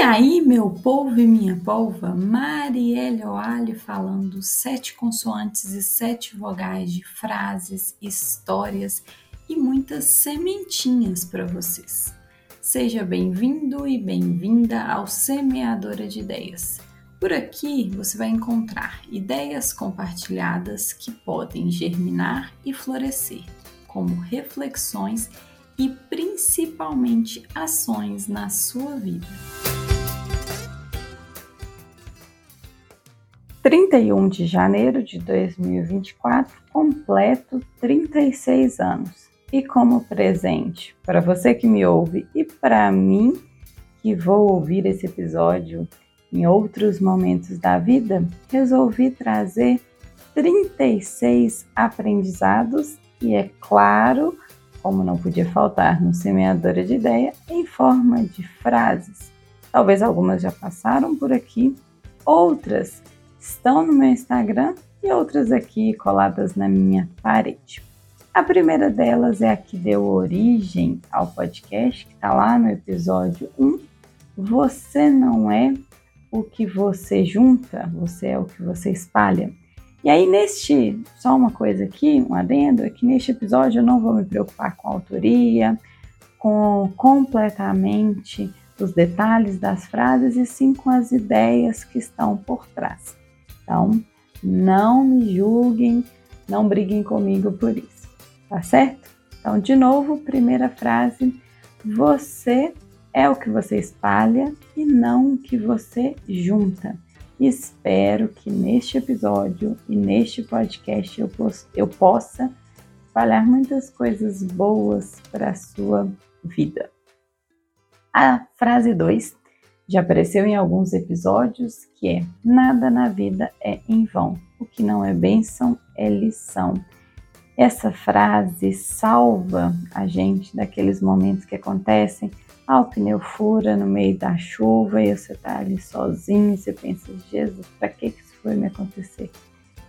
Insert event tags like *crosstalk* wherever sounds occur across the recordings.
E aí, meu povo e minha polva, Marielle Oali falando sete consoantes e sete vogais de frases, histórias e muitas sementinhas para vocês. Seja bem-vindo e bem-vinda ao Semeadora de Ideias. Por aqui você vai encontrar ideias compartilhadas que podem germinar e florescer, como reflexões e principalmente ações na sua vida. 31 de janeiro de 2024, completo 36 anos. E como presente para você que me ouve e para mim que vou ouvir esse episódio em outros momentos da vida, resolvi trazer 36 aprendizados e, é claro, como não podia faltar no Semeadora de Ideia, em forma de frases. Talvez algumas já passaram por aqui, outras estão no meu Instagram e outras aqui coladas na minha parede. A primeira delas é a que deu origem ao podcast, que está lá no episódio 1. Você não é o que você junta, você é o que você espalha. E aí, neste, só uma coisa aqui, um adendo, é que neste episódio eu não vou me preocupar com a autoria, com completamente os detalhes das frases, e sim com as ideias que estão por trás. Então, não me julguem, não briguem comigo por isso, tá certo? Então, de novo, primeira frase: você é o que você espalha e não o que você junta. Espero que neste episódio e neste podcast eu, eu possa espalhar muitas coisas boas para a sua vida. A frase 2 já apareceu em alguns episódios, que é nada na vida é em vão, o que não é bênção é lição. Essa frase salva a gente daqueles momentos que acontecem, ah, o pneu fura no meio da chuva e você tá ali sozinho você pensa, Jesus, para que isso foi me acontecer?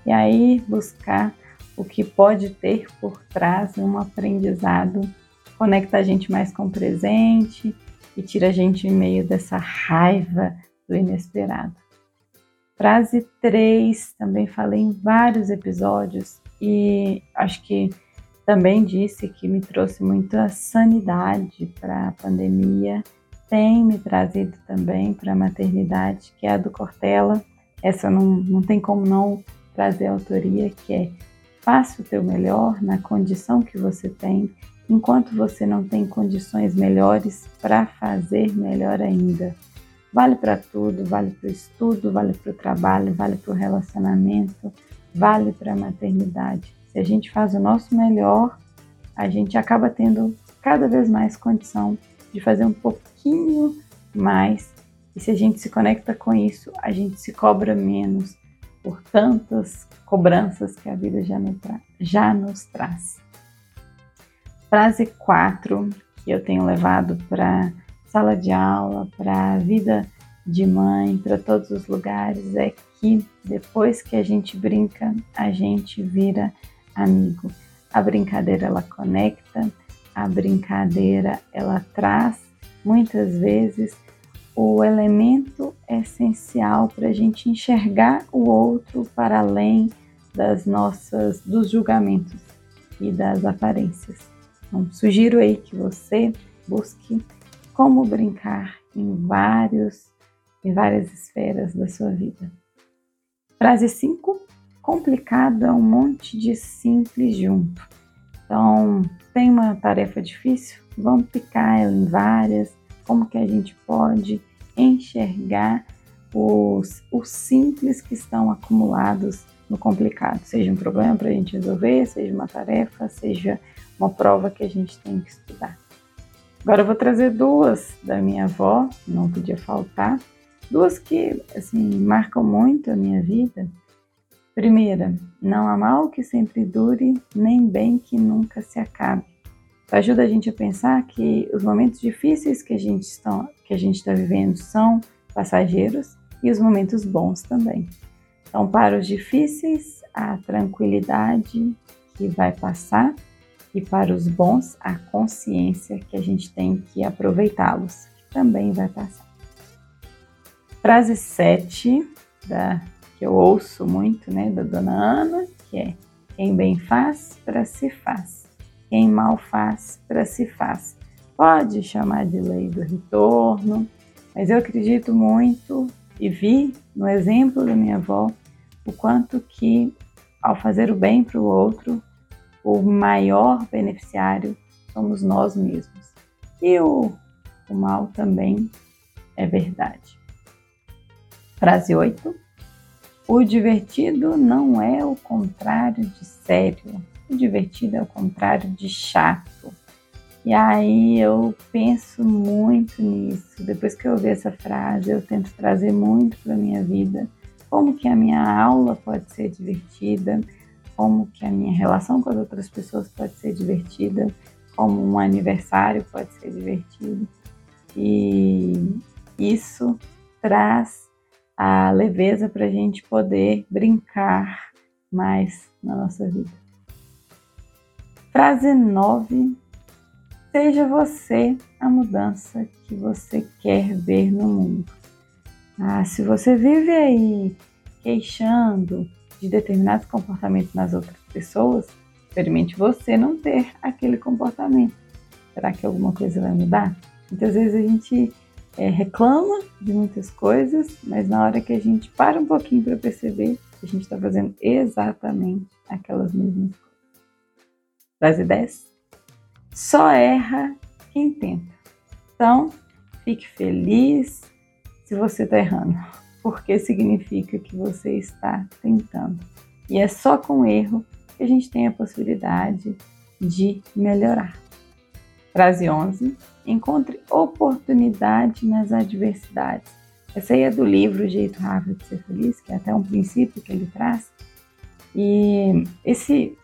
E aí buscar o que pode ter por trás um aprendizado conecta a gente mais com o presente e tira a gente em meio dessa raiva do inesperado. Frase 3, também falei em vários episódios e acho que também disse que me trouxe muita sanidade para a pandemia, tem me trazido também para a maternidade, que é a do Cortella. Essa não, não tem como não trazer autoria, que é faça o teu melhor na condição que você tem enquanto você não tem condições melhores para fazer melhor ainda. Vale para tudo, vale para o estudo, vale para o trabalho, vale para o relacionamento, vale para a maternidade. Se a gente faz o nosso melhor, a gente acaba tendo cada vez mais condição de fazer um pouquinho mais. E se a gente se conecta com isso, a gente se cobra menos por tantas cobranças que a vida já, já nos traz. Frase 4 que eu tenho levado para sala de aula, para a vida de mãe, para todos os lugares é que depois que a gente brinca, a gente vira amigo. A brincadeira ela conecta, a brincadeira ela traz muitas vezes o elemento essencial para a gente enxergar o outro para além das nossas dos julgamentos e das aparências. Então, sugiro aí que você busque como brincar em vários em várias esferas da sua vida. Frase 5. Complicado é um monte de simples junto. Então, tem uma tarefa difícil? Vamos picar ela em várias. Como que a gente pode enxergar os, os simples que estão acumulados no complicado? Seja um problema para a gente resolver, seja uma tarefa, seja uma prova que a gente tem que estudar. Agora eu vou trazer duas da minha avó, não podia faltar, duas que assim marcam muito a minha vida. Primeira, não há mal que sempre dure, nem bem que nunca se acabe. Ajuda a gente a pensar que os momentos difíceis que a gente está que a gente está vivendo são passageiros e os momentos bons também. Então, para os difíceis, a tranquilidade que vai passar e para os bons, a consciência que a gente tem que aproveitá-los, que também vai passar. Frase 7, da, que eu ouço muito, né, da dona Ana, que é quem bem faz, para si faz. Quem mal faz, para si faz. Pode chamar de lei do retorno, mas eu acredito muito e vi no exemplo da minha avó o quanto que ao fazer o bem para o outro, o maior beneficiário somos nós mesmos. E o, o mal também é verdade. Frase 8. O divertido não é o contrário de sério. O divertido é o contrário de chato. E aí eu penso muito nisso. Depois que eu ouvi essa frase, eu tento trazer muito para minha vida. Como que a minha aula pode ser divertida, como que a minha relação com as outras pessoas pode ser divertida, como um aniversário pode ser divertido. E isso traz a leveza para a gente poder brincar mais na nossa vida. Frase 9. Seja você a mudança que você quer ver no mundo. Ah, se você vive aí queixando de determinados comportamentos nas outras pessoas, experimente você não ter aquele comportamento. Será que alguma coisa vai mudar? Muitas vezes a gente é, reclama de muitas coisas, mas na hora que a gente para um pouquinho para perceber, a gente está fazendo exatamente aquelas mesmas coisas. Frase 10. Só erra quem tenta. Então, fique feliz se você está errando, porque significa que você está tentando. E é só com erro que a gente tem a possibilidade de melhorar. Frase 11. Encontre oportunidade nas adversidades. Essa aí é do livro O Jeito Rápido de Ser Feliz, que é até um princípio que ele traz. E esse,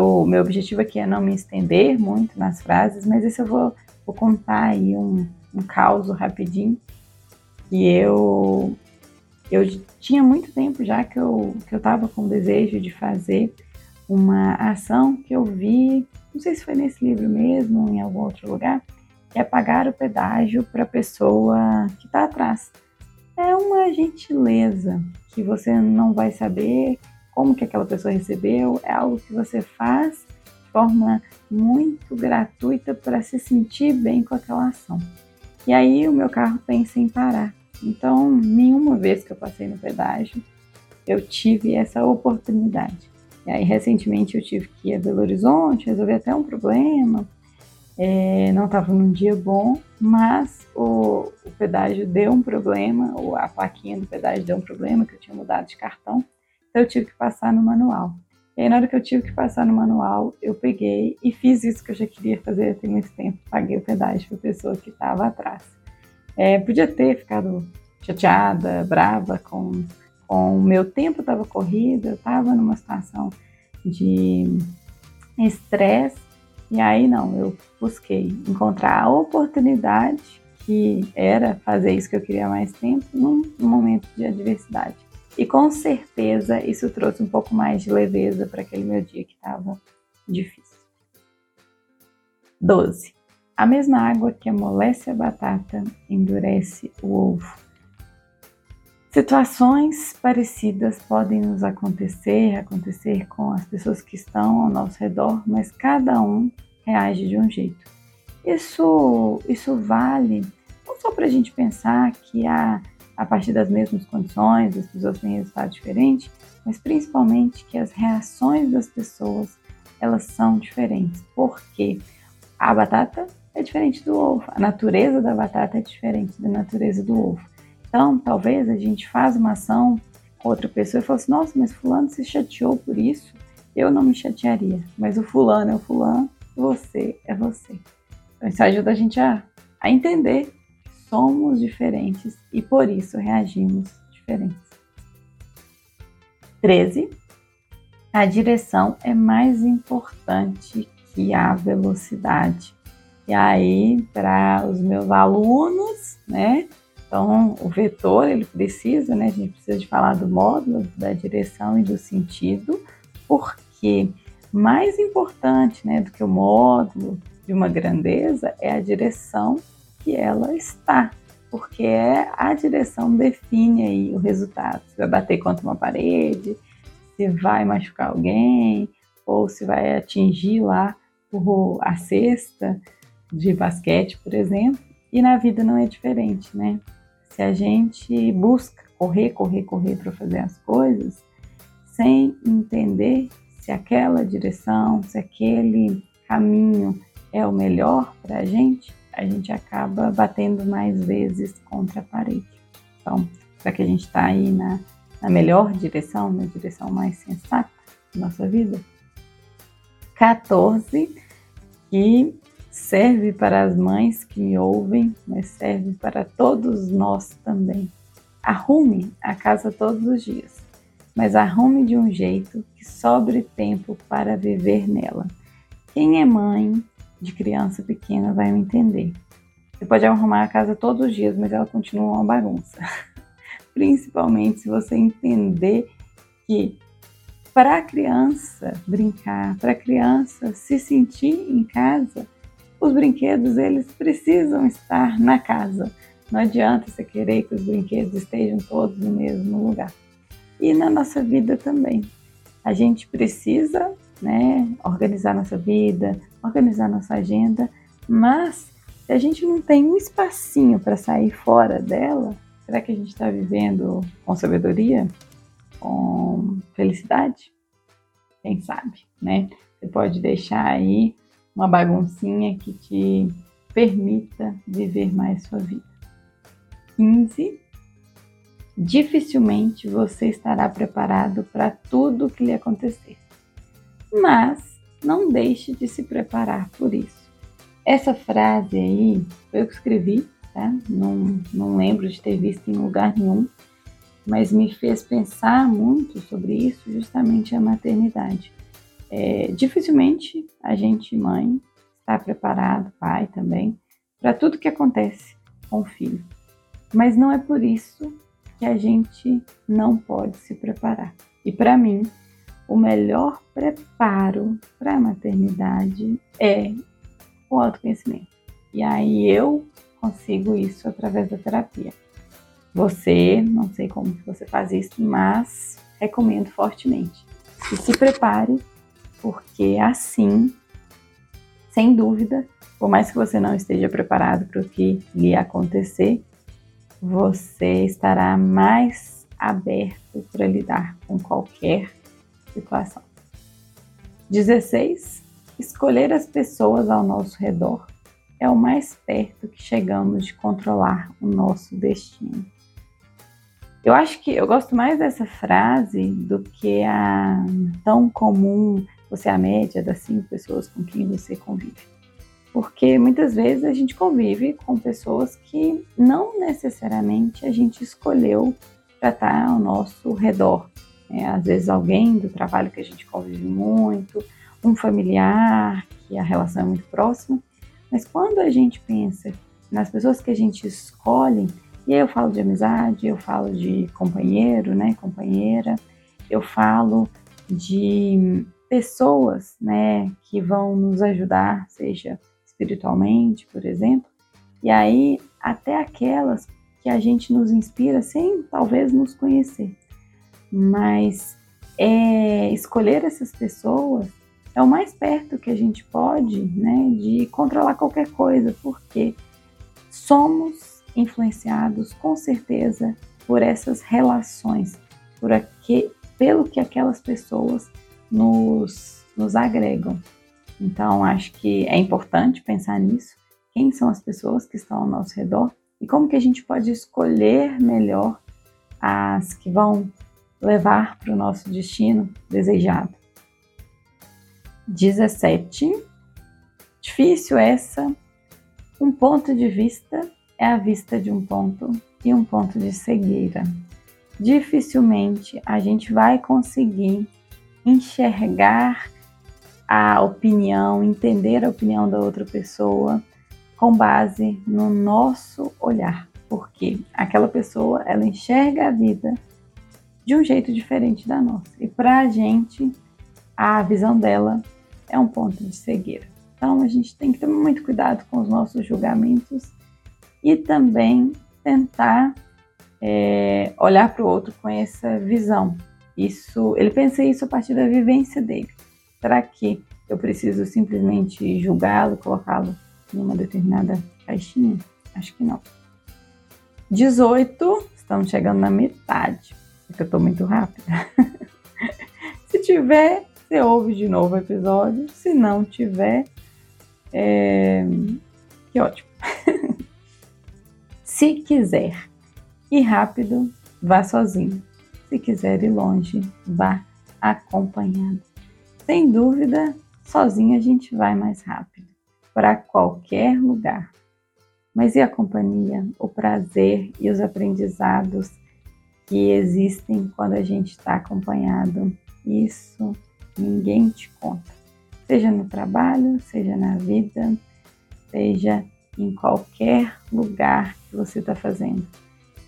o meu objetivo aqui é não me estender muito nas frases, mas esse eu vou, vou contar aí um, um caos rapidinho. E eu, eu tinha muito tempo já que eu que eu estava com desejo de fazer uma ação que eu vi, não sei se foi nesse livro mesmo, ou em algum outro lugar, que é pagar o pedágio para a pessoa que está atrás. É uma gentileza que você não vai saber como que aquela pessoa recebeu, é algo que você faz de forma muito gratuita para se sentir bem com aquela ação. E aí o meu carro tem sem parar. Então, nenhuma vez que eu passei no pedágio, eu tive essa oportunidade. E aí, recentemente, eu tive que ir a Belo Horizonte, resolver até um problema. É, não estava num dia bom, mas o, o, pedágio deu um problema, ou a plaquinha do pedágio deu um problema, que eu tinha mudado de cartão. Então, eu tive que passar no manual. E aí, na hora que eu tive que passar no manual, eu peguei e fiz isso que eu já queria fazer tem muito tempo. Paguei o pedágio para a pessoa que estava atrás. É, podia ter ficado chateada, brava com com o meu tempo estava corrido, eu estava numa situação de estresse, e aí não, eu busquei encontrar a oportunidade que era fazer isso que eu queria mais tempo num, num momento de adversidade. E com certeza isso trouxe um pouco mais de leveza para aquele meu dia que estava difícil. 12. A mesma água que amolece a batata endurece o ovo. Situações parecidas podem nos acontecer, acontecer com as pessoas que estão ao nosso redor, mas cada um reage de um jeito. Isso, isso vale não só para a gente pensar que a, a partir das mesmas condições as pessoas têm resultado diferente, mas principalmente que as reações das pessoas elas são diferentes. Porque a batata é diferente do ovo, a natureza da batata é diferente da natureza do ovo. Então, talvez a gente faz uma ação com outra pessoa e fala assim, nossa, mas fulano se chateou por isso, eu não me chatearia, mas o fulano é o fulano, você é você. Então, isso ajuda a gente a, a entender que somos diferentes e por isso reagimos diferentes. 13. A direção é mais importante que a velocidade. E aí, para os meus alunos, né, então, o vetor, ele precisa, né, a gente precisa de falar do módulo, da direção e do sentido, porque mais importante, né, do que o módulo de uma grandeza é a direção que ela está. porque é a direção define aí o resultado. Se vai bater contra uma parede, se vai machucar alguém, ou se vai atingir lá a cesta de basquete, por exemplo. E na vida não é diferente, né? Se a gente busca correr, correr, correr para fazer as coisas, sem entender se aquela direção, se aquele caminho é o melhor para a gente, a gente acaba batendo mais vezes contra a parede. Então, para que a gente está aí na, na melhor direção, na direção mais sensata da nossa vida. 14, que serve para as mães que me ouvem, mas serve para todos nós também. Arrume a casa todos os dias, mas arrume de um jeito que sobre tempo para viver nela. Quem é mãe de criança pequena vai me entender. Você pode arrumar a casa todos os dias, mas ela continua uma bagunça. *laughs* Principalmente se você entender que para a criança brincar, para a criança se sentir em casa, os brinquedos eles precisam estar na casa. Não adianta você querer que os brinquedos estejam todos no mesmo lugar. E na nossa vida também. A gente precisa né, organizar nossa vida, organizar nossa agenda, mas se a gente não tem um espacinho para sair fora dela, será que a gente está vivendo com sabedoria? Com felicidade? Quem sabe, né? Você pode deixar aí uma baguncinha que te permita viver mais sua vida. 15. Dificilmente você estará preparado para tudo o que lhe acontecer. Mas não deixe de se preparar por isso. Essa frase aí, eu que escrevi, tá? Não, não lembro de ter visto em lugar nenhum, mas me fez pensar muito sobre isso, justamente a maternidade. É, dificilmente a gente, mãe, está preparado, pai também, para tudo que acontece com o filho. Mas não é por isso que a gente não pode se preparar. E para mim, o melhor preparo para a maternidade é o autoconhecimento. E aí eu consigo isso através da terapia. Você, não sei como que você faz isso, mas recomendo fortemente. E se prepare, porque assim, sem dúvida, por mais que você não esteja preparado para o que lhe acontecer, você estará mais aberto para lidar com qualquer situação. 16. Escolher as pessoas ao nosso redor é o mais perto que chegamos de controlar o nosso destino. Eu acho que eu gosto mais dessa frase do que a tão comum você é a média das cinco pessoas com quem você convive. Porque muitas vezes a gente convive com pessoas que não necessariamente a gente escolheu para estar ao nosso redor. É, às vezes alguém do trabalho que a gente convive muito, um familiar que a relação é muito próxima. Mas quando a gente pensa nas pessoas que a gente escolhe, e aí eu falo de amizade, eu falo de companheiro, né, companheira, eu falo de pessoas, né, que vão nos ajudar, seja espiritualmente, por exemplo, e aí até aquelas que a gente nos inspira sem talvez nos conhecer. Mas é, escolher essas pessoas é o mais perto que a gente pode né, de controlar qualquer coisa, porque somos influenciados com certeza por essas relações, por aqui, pelo que aquelas pessoas nos, nos agregam. Então, acho que é importante pensar nisso. Quem são as pessoas que estão ao nosso redor e como que a gente pode escolher melhor as que vão levar para o nosso destino desejado. 17. Difícil essa. Um ponto de vista é a vista de um ponto e um ponto de cegueira. Dificilmente a gente vai conseguir enxergar a opinião, entender a opinião da outra pessoa com base no nosso olhar, porque aquela pessoa ela enxerga a vida de um jeito diferente da nossa e para a gente a visão dela é um ponto de cegueira. Então a gente tem que ter muito cuidado com os nossos julgamentos e também tentar é, olhar para o outro com essa visão. Isso, ele pensa isso a partir da vivência dele. Será que eu preciso simplesmente julgá-lo, colocá-lo em uma determinada caixinha? Acho que não. 18, estamos chegando na metade, porque eu estou muito rápida. *laughs* Se tiver, você ouve de novo o episódio. Se não tiver, é... que ótimo. *laughs* Se quiser ir rápido, vá sozinho. Se quiser ir longe, vá acompanhado. Sem dúvida, sozinho a gente vai mais rápido para qualquer lugar. Mas e a companhia, o prazer e os aprendizados que existem quando a gente está acompanhado? Isso ninguém te conta. Seja no trabalho, seja na vida, seja em qualquer lugar que você está fazendo.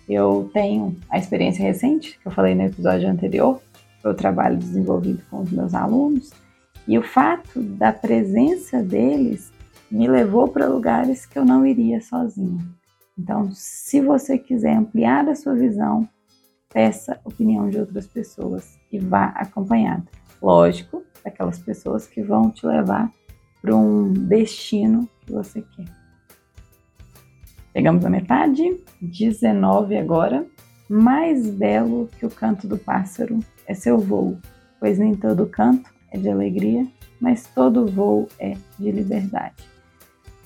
Eu tenho a experiência recente, que eu falei no episódio anterior, o trabalho desenvolvido com os meus alunos, e o fato da presença deles me levou para lugares que eu não iria sozinha. Então, se você quiser ampliar a sua visão, peça opinião de outras pessoas e vá acompanhado. Lógico, daquelas pessoas que vão te levar para um destino que você quer. Chegamos à metade, 19 agora. Mais belo que o canto do pássaro é seu voo, pois nem todo canto é de alegria, mas todo voo é de liberdade.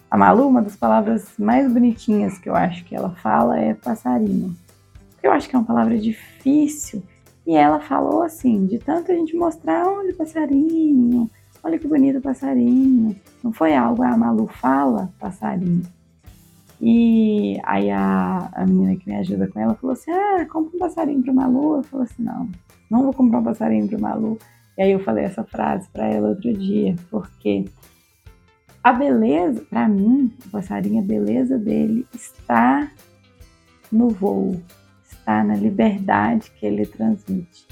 A Malu, uma das palavras mais bonitinhas que eu acho que ela fala é passarinho. Eu acho que é uma palavra difícil e ela falou assim, de tanto a gente mostrar, olha o passarinho, olha que bonito o passarinho. Não foi algo, a ah, Malu fala passarinho. E aí a, a menina que me ajuda com ela falou assim: Ah, compra um passarinho pro Malu. Eu falei assim: Não, não vou comprar um passarinho pro Malu. E aí eu falei essa frase para ela outro dia, porque a beleza, para mim, o passarinho, a beleza dele está no voo, está na liberdade que ele transmite.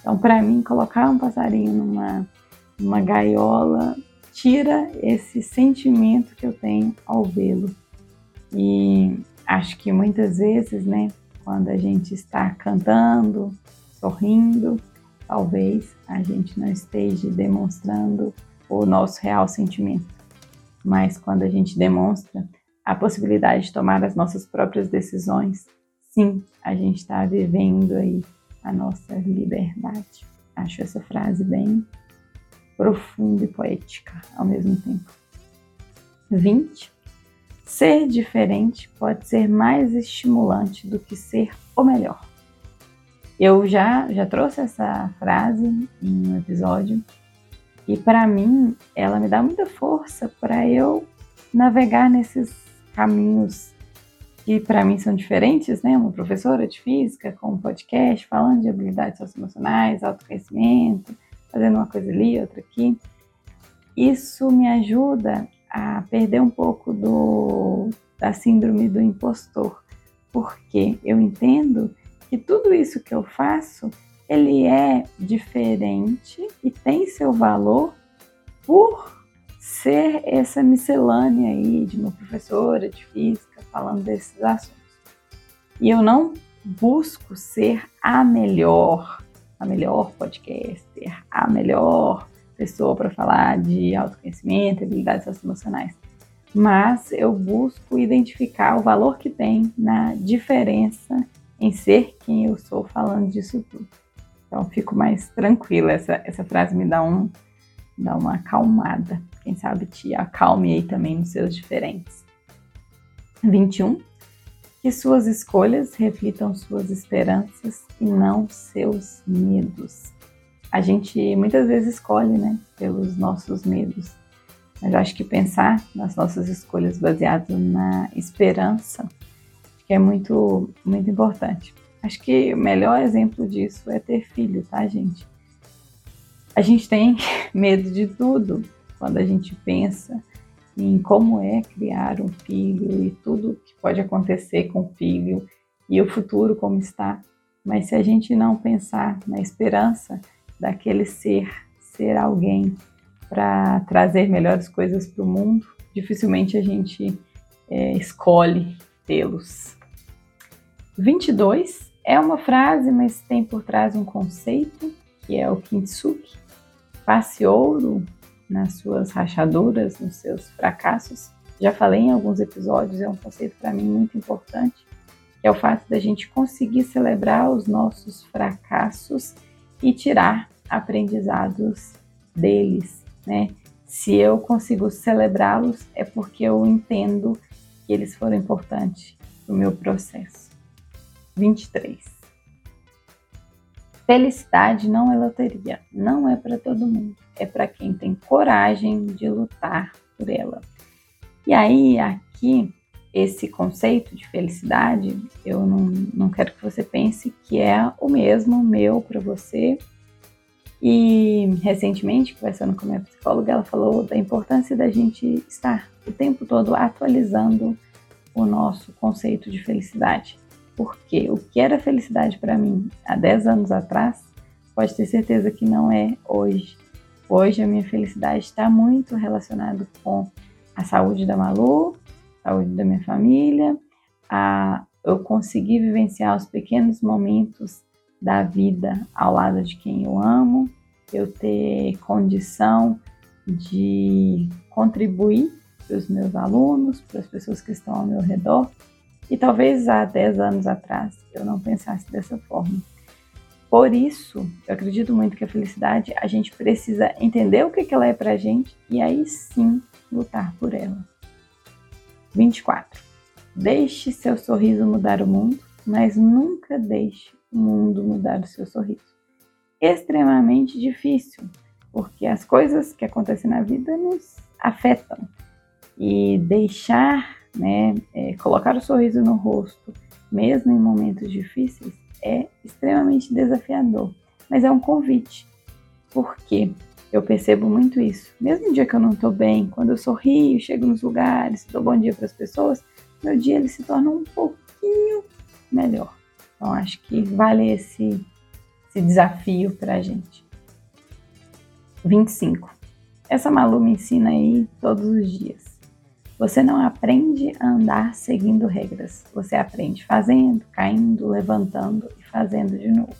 Então, para mim, colocar um passarinho numa, numa gaiola tira esse sentimento que eu tenho ao vê-lo. E acho que muitas vezes, né, quando a gente está cantando, sorrindo, talvez a gente não esteja demonstrando o nosso real sentimento. Mas quando a gente demonstra a possibilidade de tomar as nossas próprias decisões, sim, a gente está vivendo aí a nossa liberdade. Acho essa frase bem profunda e poética ao mesmo tempo. 20. Ser diferente pode ser mais estimulante do que ser o melhor. Eu já, já trouxe essa frase em um episódio e para mim ela me dá muita força para eu navegar nesses caminhos que para mim são diferentes, né? Uma professora de física com um podcast falando de habilidades socioemocionais, autoconhecimento, fazendo uma coisa ali, outra aqui. Isso me ajuda a perder um pouco do, da síndrome do impostor, porque eu entendo que tudo isso que eu faço ele é diferente e tem seu valor por ser essa miscelânea aí de uma professora de física falando desses assuntos. E eu não busco ser a melhor, a melhor podcaster, a melhor pessoa para falar de autoconhecimento, habilidades socioemocionais. Mas eu busco identificar o valor que tem na diferença em ser quem eu sou falando disso tudo. Então fico mais tranquila. Essa, essa frase me dá, um, dá uma acalmada. Quem sabe te acalme aí também nos seus diferentes. 21. Que suas escolhas reflitam suas esperanças e não seus medos a gente muitas vezes escolhe, né, pelos nossos medos. Mas acho que pensar nas nossas escolhas baseado na esperança que é muito, muito importante. Acho que o melhor exemplo disso é ter filho, tá, gente? A gente tem *laughs* medo de tudo quando a gente pensa em como é criar um filho e tudo que pode acontecer com o filho e o futuro como está. Mas se a gente não pensar na esperança, daquele ser, ser alguém para trazer melhores coisas para o mundo, dificilmente a gente é, escolhe tê-los. 22 é uma frase, mas tem por trás um conceito, que é o kintsugi. Passe ouro nas suas rachaduras, nos seus fracassos. Já falei em alguns episódios, é um conceito para mim muito importante, que é o fato da gente conseguir celebrar os nossos fracassos e tirar aprendizados deles, né? Se eu consigo celebrá-los, é porque eu entendo que eles foram importantes no meu processo. 23. Felicidade não é loteria, não é para todo mundo, é para quem tem coragem de lutar por ela. E aí, aqui, esse conceito de felicidade, eu não, não quero que você pense que é o mesmo meu para você e recentemente, conversando com a minha psicóloga, ela falou da importância da gente estar o tempo todo atualizando o nosso conceito de felicidade. Porque o que era felicidade para mim há 10 anos atrás, pode ter certeza que não é hoje. Hoje a minha felicidade está muito relacionada com a saúde da Malu, a saúde da minha família, a eu conseguir vivenciar os pequenos momentos da vida ao lado de quem eu amo, eu ter condição de contribuir para os meus alunos, para as pessoas que estão ao meu redor. E talvez há 10 anos atrás eu não pensasse dessa forma. Por isso, eu acredito muito que a felicidade a gente precisa entender o que, que ela é para gente e aí sim lutar por ela. 24. Deixe seu sorriso mudar o mundo, mas nunca deixe mundo mudar o seu sorriso. Extremamente difícil, porque as coisas que acontecem na vida nos afetam. E deixar, né, é, colocar o sorriso no rosto, mesmo em momentos difíceis, é extremamente desafiador. Mas é um convite, porque eu percebo muito isso. Mesmo no dia que eu não estou bem, quando eu sorrio, chego nos lugares, dou bom dia para as pessoas, meu dia ele se torna um pouquinho melhor. Então acho que vale esse, esse desafio para a gente. 25. Essa Malu me ensina aí todos os dias. Você não aprende a andar seguindo regras. Você aprende fazendo, caindo, levantando e fazendo de novo.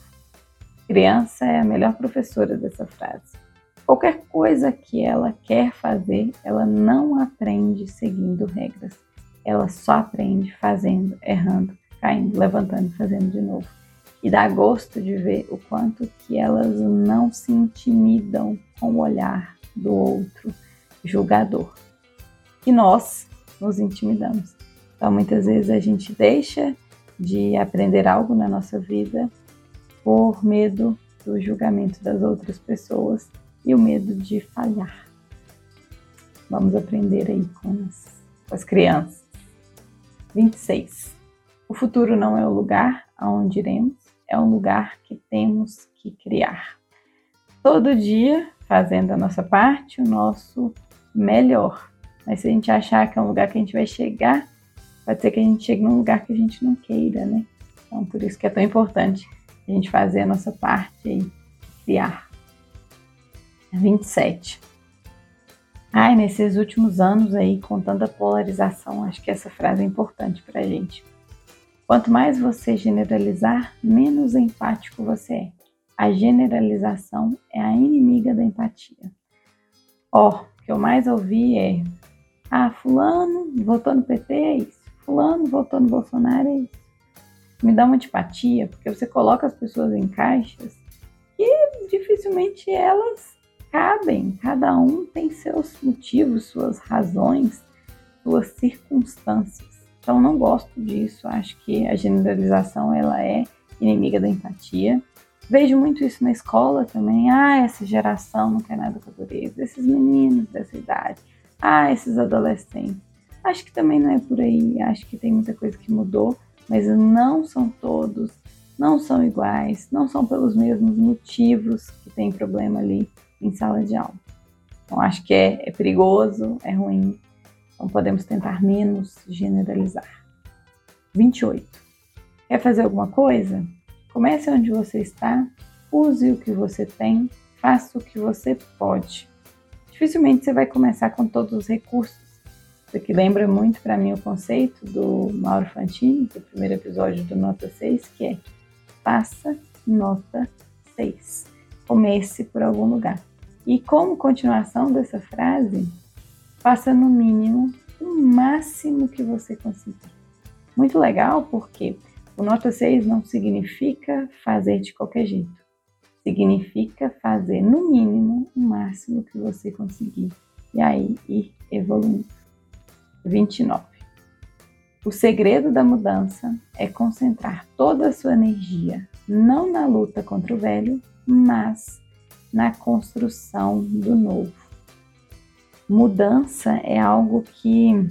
Criança é a melhor professora dessa frase. Qualquer coisa que ela quer fazer, ela não aprende seguindo regras. Ela só aprende fazendo, errando caindo, levantando e fazendo de novo. E dá gosto de ver o quanto que elas não se intimidam com o olhar do outro julgador. E nós nos intimidamos. Então, muitas vezes a gente deixa de aprender algo na nossa vida por medo do julgamento das outras pessoas e o medo de falhar. Vamos aprender aí com as, com as crianças. 26. O futuro não é o lugar aonde iremos, é um lugar que temos que criar. Todo dia fazendo a nossa parte, o nosso melhor. Mas se a gente achar que é um lugar que a gente vai chegar, pode ser que a gente chegue num lugar que a gente não queira, né? Então, por isso que é tão importante a gente fazer a nossa parte e criar. 27. Ai, nesses últimos anos aí, com tanta polarização, acho que essa frase é importante pra gente. Quanto mais você generalizar, menos empático você é. A generalização é a inimiga da empatia. Ó, oh, o que eu mais ouvi é: ah, Fulano votou no PT, é isso. Fulano votou no Bolsonaro, é isso. Me dá uma antipatia, porque você coloca as pessoas em caixas e dificilmente elas cabem. Cada um tem seus motivos, suas razões, suas circunstâncias. Então não gosto disso, acho que a generalização ela é inimiga da empatia. Vejo muito isso na escola também. Ah, essa geração não quer nada com a dureza. Esses meninos dessa idade. Ah, esses adolescentes. Acho que também não é por aí. Acho que tem muita coisa que mudou, mas não são todos, não são iguais, não são pelos mesmos motivos que tem problema ali em sala de aula. Então acho que é, é perigoso, é ruim, então podemos tentar menos generalizar. 28. Quer fazer alguma coisa? Comece onde você está, use o que você tem, faça o que você pode. Dificilmente você vai começar com todos os recursos, Isso aqui lembra muito para mim o conceito do Mauro Fantini, do primeiro episódio do Nota 6, que é faça nota 6. Comece por algum lugar. E como continuação dessa frase, faça no mínimo o máximo que você conseguir. Muito legal porque o nota 6 não significa fazer de qualquer jeito. Significa fazer no mínimo o máximo que você conseguir. E aí ir evoluindo. 29. O segredo da mudança é concentrar toda a sua energia não na luta contra o velho, mas na construção do novo. Mudança é algo que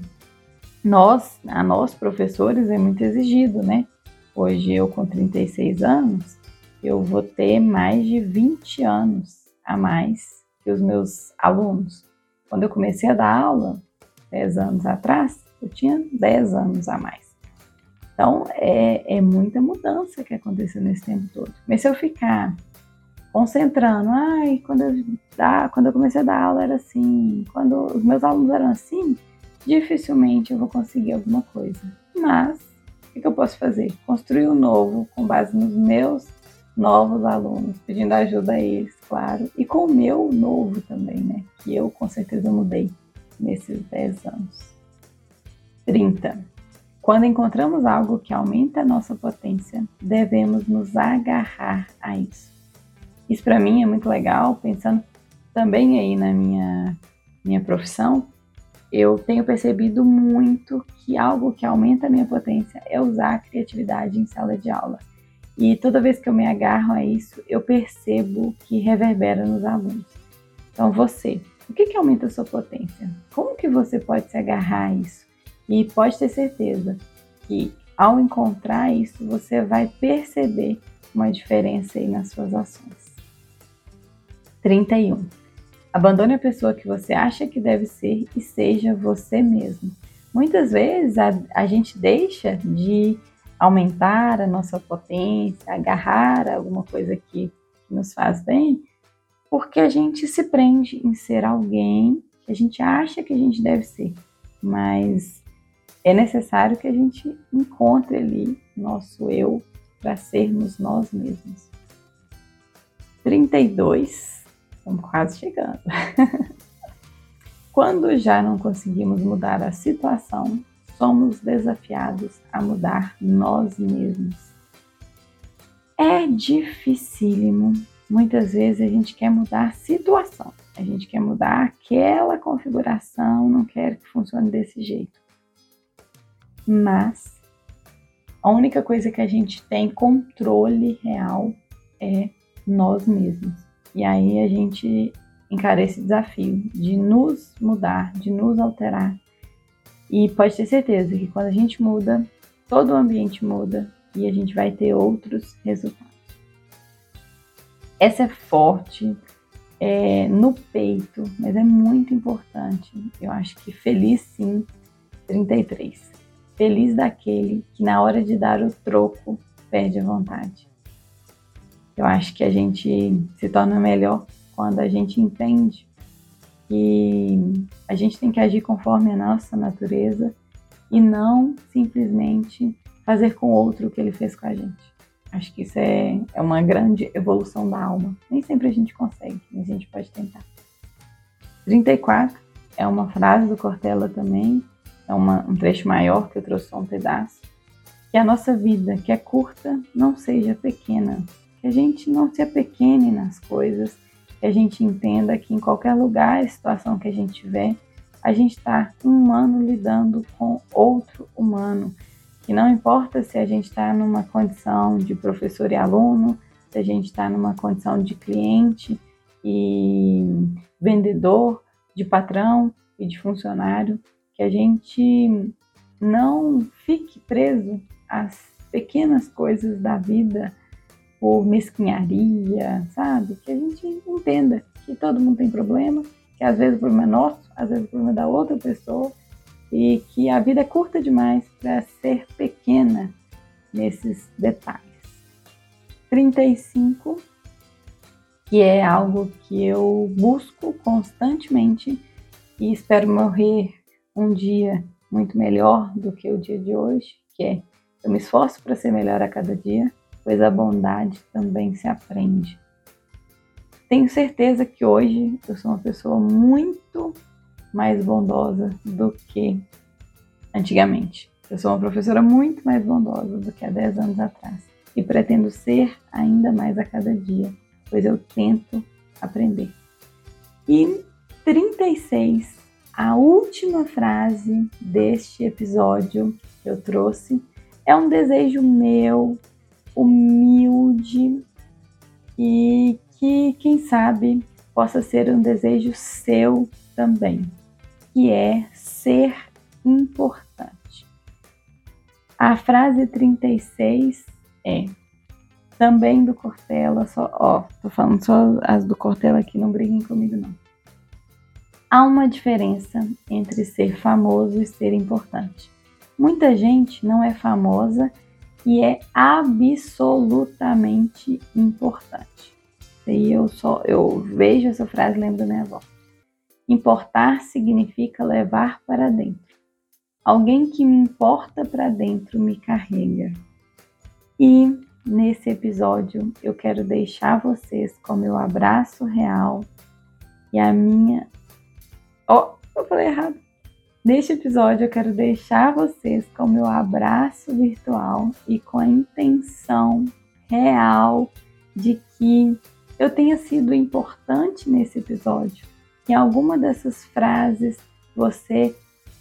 nós, a nós professores, é muito exigido, né? Hoje eu com 36 anos, eu vou ter mais de 20 anos a mais que os meus alunos. Quando eu comecei a dar aula, 10 anos atrás, eu tinha 10 anos a mais. Então, é, é muita mudança que aconteceu nesse tempo todo. Mas se eu ficar concentrando, ai, quando eu, dá, quando eu comecei a dar aula era assim, quando os meus alunos eram assim, dificilmente eu vou conseguir alguma coisa. Mas, o que eu posso fazer? Construir um novo com base nos meus novos alunos, pedindo ajuda a eles, claro, e com o meu novo também, né? Que eu com certeza mudei nesses 10 anos. 30. Quando encontramos algo que aumenta a nossa potência, devemos nos agarrar a isso. Isso para mim é muito legal, pensando também aí na minha, minha profissão, eu tenho percebido muito que algo que aumenta a minha potência é usar a criatividade em sala de aula. E toda vez que eu me agarro a isso, eu percebo que reverbera nos alunos. Então, você, o que, que aumenta a sua potência? Como que você pode se agarrar a isso? E pode ter certeza que ao encontrar isso, você vai perceber uma diferença aí nas suas ações. 31. Abandone a pessoa que você acha que deve ser e seja você mesmo. Muitas vezes a, a gente deixa de aumentar a nossa potência, agarrar alguma coisa que, nos faz bem, porque a gente se prende em ser alguém que a gente acha que a gente deve ser, mas é necessário que a gente encontre ali nosso eu para sermos nós mesmos. 32, estamos quase chegando. *laughs* Quando já não conseguimos mudar a situação, somos desafiados a mudar nós mesmos. É dificílimo. Muitas vezes a gente quer mudar a situação, a gente quer mudar aquela configuração, não quer que funcione desse jeito mas a única coisa que a gente tem controle real é nós mesmos. E aí a gente encara esse desafio de nos mudar, de nos alterar. E pode ter certeza que quando a gente muda, todo o ambiente muda e a gente vai ter outros resultados. Essa é forte é, no peito, mas é muito importante. Eu acho que feliz sim, 33. Feliz daquele que na hora de dar o troco perde a vontade. Eu acho que a gente se torna melhor quando a gente entende que a gente tem que agir conforme a nossa natureza e não simplesmente fazer com o outro o que ele fez com a gente. Acho que isso é, é uma grande evolução da alma. Nem sempre a gente consegue, mas a gente pode tentar. 34 é uma frase do Cortella também, é uma, um trecho maior que eu trouxe só um pedaço. Que a nossa vida, que é curta, não seja pequena. Que a gente não se apequene nas coisas. Que a gente entenda que em qualquer lugar, situação que a gente tiver, a gente está um humano lidando com outro humano. Que não importa se a gente está numa condição de professor e aluno, se a gente está numa condição de cliente e vendedor, de patrão e de funcionário, que a gente não fique preso às pequenas coisas da vida por mesquinharia, sabe? Que a gente entenda que todo mundo tem problema, que às vezes o problema é nosso, às vezes o problema é da outra pessoa e que a vida é curta demais para ser pequena nesses detalhes. 35, que é algo que eu busco constantemente e espero morrer um dia muito melhor do que o dia de hoje, que é eu me esforço para ser melhor a cada dia, pois a bondade também se aprende. Tenho certeza que hoje eu sou uma pessoa muito mais bondosa do que antigamente. Eu sou uma professora muito mais bondosa do que há 10 anos atrás e pretendo ser ainda mais a cada dia, pois eu tento aprender. E 36, a última frase deste episódio que eu trouxe é um desejo meu, humilde e que, quem sabe, possa ser um desejo seu também, que é ser importante. A frase 36 é também do Cortella, só, ó, tô falando só as do Cortella aqui, não briguem comigo não. Há uma diferença entre ser famoso e ser importante. Muita gente não é famosa e é absolutamente importante. E eu só eu vejo essa frase lembro da minha avó. Importar significa levar para dentro. Alguém que me importa para dentro me carrega. E nesse episódio eu quero deixar vocês com meu abraço real e a minha. Oh, eu falei errado. Neste episódio eu quero deixar vocês com meu abraço virtual e com a intenção real de que eu tenha sido importante nesse episódio que alguma dessas frases você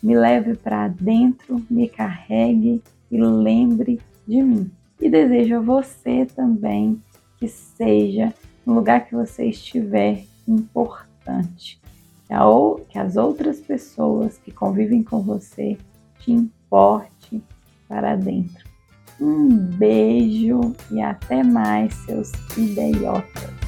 me leve para dentro, me carregue e lembre de mim. E desejo a você também que seja no lugar que você estiver importante. A, que as outras pessoas que convivem com você te importe para dentro. Um beijo e até mais, seus idiotas.